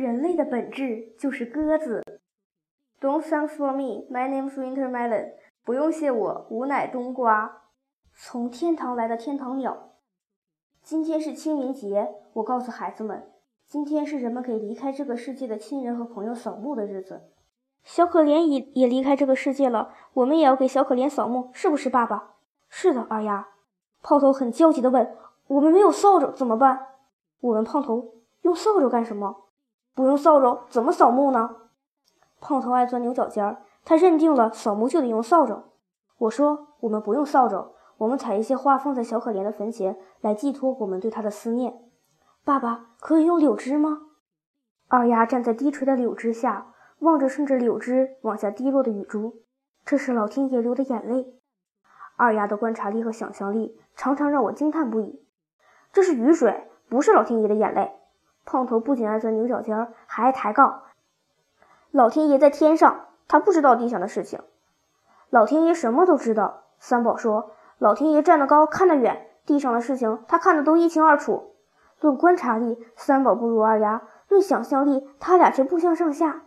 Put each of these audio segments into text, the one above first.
人类的本质就是鸽子。Don't thanks for me, my name's Winter Melon。不用谢我，吾乃冬瓜。从天堂来的天堂鸟。今天是清明节，我告诉孩子们，今天是人们给离开这个世界的亲人和朋友扫墓的日子。小可怜也也离开这个世界了，我们也要给小可怜扫墓，是不是，爸爸？是的，二丫。炮头很焦急地问：“我们没有扫帚怎么办？”我问胖头：“用扫帚干什么？”不用扫帚怎么扫墓呢？胖头爱钻牛角尖儿，他认定了扫墓就得用扫帚。我说我们不用扫帚，我们采一些花放在小可怜的坟前，来寄托我们对他的思念。爸爸可以用柳枝吗？二丫站在低垂的柳枝下，望着顺着柳枝往下滴落的雨珠，这是老天爷流的眼泪。二丫的观察力和想象力常常让我惊叹不已。这是雨水，不是老天爷的眼泪。胖头不仅爱钻牛角尖，还爱抬杠。老天爷在天上，他不知道地上的事情。老天爷什么都知道。三宝说：“老天爷站得高，看得远，地上的事情他看得都一清二楚。”论观察力，三宝不如二丫；论想象力，他俩却不相上下。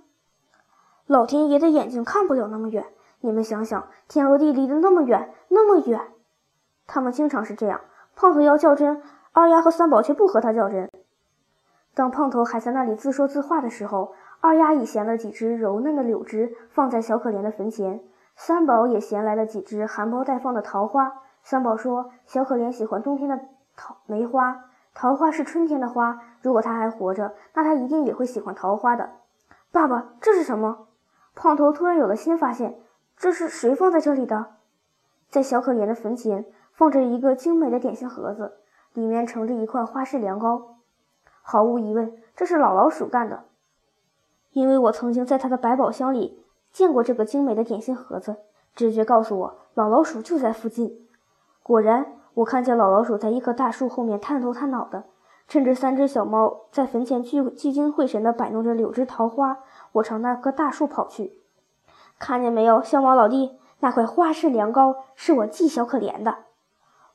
老天爷的眼睛看不了那么远。你们想想，天和地离得那么远，那么远。他们经常是这样：胖头要较真，二丫和三宝却不和他较真。当胖头还在那里自说自话的时候，二丫已衔了几枝柔嫩的柳枝放在小可怜的坟前。三宝也衔来了几枝含苞待放的桃花。三宝说：“小可怜喜欢冬天的桃梅花，桃花是春天的花。如果他还活着，那他一定也会喜欢桃花的。”爸爸，这是什么？胖头突然有了新发现：这是谁放在这里的？在小可怜的坟前放着一个精美的点心盒子，里面盛着一块花式凉糕。毫无疑问，这是老老鼠干的，因为我曾经在他的百宝箱里见过这个精美的点心盒子。直觉告诉我，老老鼠就在附近。果然，我看见老老鼠在一棵大树后面探头探脑的。趁着三只小猫在坟前聚聚精会神地摆弄着柳枝桃花，我朝那棵大树跑去。看见没有，小猫老弟，那块花式凉糕是我寄小可怜的。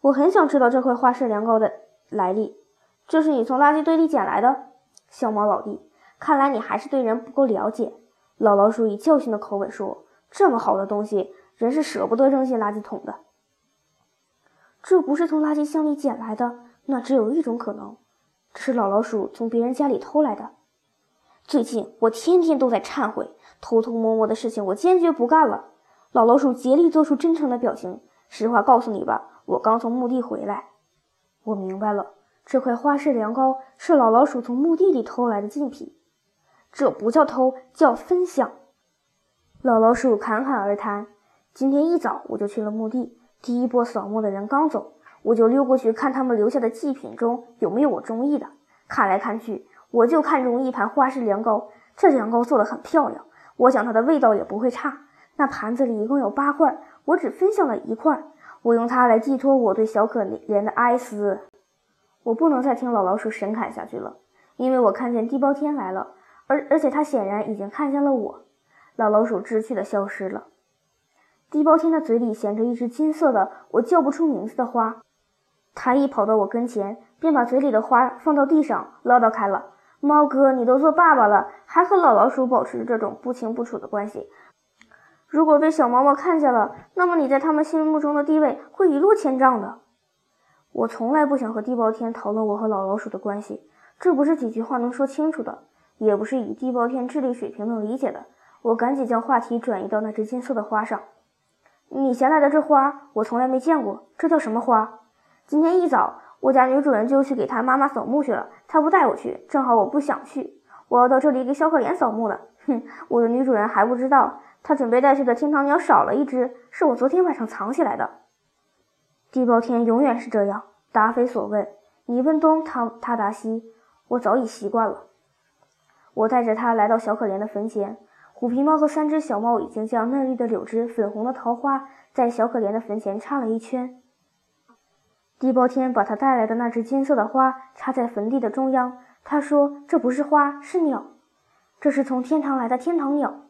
我很想知道这块花式凉糕的来历。这是你从垃圾堆里捡来的，小猫老弟。看来你还是对人不够了解。老老鼠以教训的口吻说：“这么好的东西，人是舍不得扔进垃圾桶的。这不是从垃圾箱里捡来的，那只有一种可能，这是老老鼠从别人家里偷来的。最近我天天都在忏悔，偷偷摸摸的事情我坚决不干了。”老老鼠竭力做出真诚的表情。实话告诉你吧，我刚从墓地回来。我明白了。这块花式凉糕是老老鼠从墓地里偷来的祭品，这不叫偷，叫分享。老老鼠侃侃而谈。今天一早我就去了墓地，第一波扫墓的人刚走，我就溜过去看他们留下的祭品中有没有我中意的。看来看去，我就看中一盘花式凉糕。这凉糕做的很漂亮，我想它的味道也不会差。那盘子里一共有八块，我只分享了一块，我用它来寄托我对小可怜的哀思。我不能再听老老鼠神侃下去了，因为我看见地包天来了，而而且他显然已经看见了我。老老鼠知趣的消失了。地包天的嘴里衔着一只金色的我叫不出名字的花，他一跑到我跟前，便把嘴里的花放到地上，唠叨开了：“猫哥，你都做爸爸了，还和老老鼠保持这种不清不楚的关系？如果被小猫猫看见了，那么你在他们心目中的地位会一落千丈的。”我从来不想和地包天讨论我和老老鼠的关系，这不是几句话能说清楚的，也不是以地包天智力水平能理解的。我赶紧将话题转移到那只金色的花上。你衔来的这花，我从来没见过，这叫什么花？今天一早，我家女主人就去给她妈妈扫墓去了，她不带我去，正好我不想去，我要到这里给小可怜扫墓了。哼，我的女主人还不知道，她准备带去的天堂鸟少了一只，是我昨天晚上藏起来的。地包天永远是这样，答非所问。你问东，他他答西，我早已习惯了。我带着他来到小可怜的坟前，虎皮猫和三只小猫已经将嫩绿的柳枝、粉红的桃花在小可怜的坟前插了一圈。地包天把他带来的那只金色的花插在坟地的中央，他说：“这不是花，是鸟，这是从天堂来的天堂鸟。”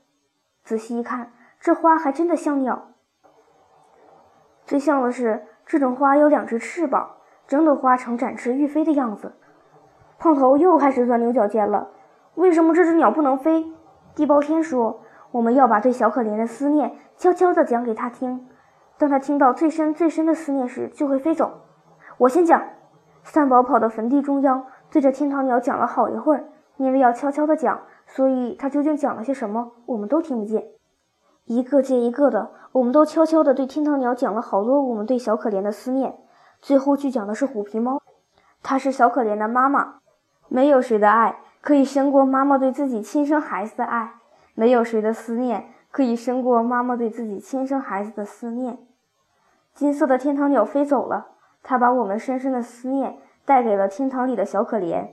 仔细一看，这花还真的像鸟。最像的是。这种花有两只翅膀，整朵花呈展翅欲飞的样子。胖头又开始钻牛角尖了。为什么这只鸟不能飞？地包天说：“我们要把对小可怜的思念悄悄地讲给他听，当他听到最深最深的思念时，就会飞走。”我先讲。三宝跑到坟地中央，对着天堂鸟讲了好一会儿。因为要悄悄地讲，所以他究竟讲了些什么，我们都听不见。一个接一个的，我们都悄悄地对天堂鸟讲了好多我们对小可怜的思念。最后去讲的是虎皮猫，它是小可怜的妈妈。没有谁的爱可以胜过妈妈对自己亲生孩子的爱，没有谁的思念可以胜过妈妈对自己亲生孩子的思念。金色的天堂鸟飞走了，它把我们深深的思念带给了天堂里的小可怜。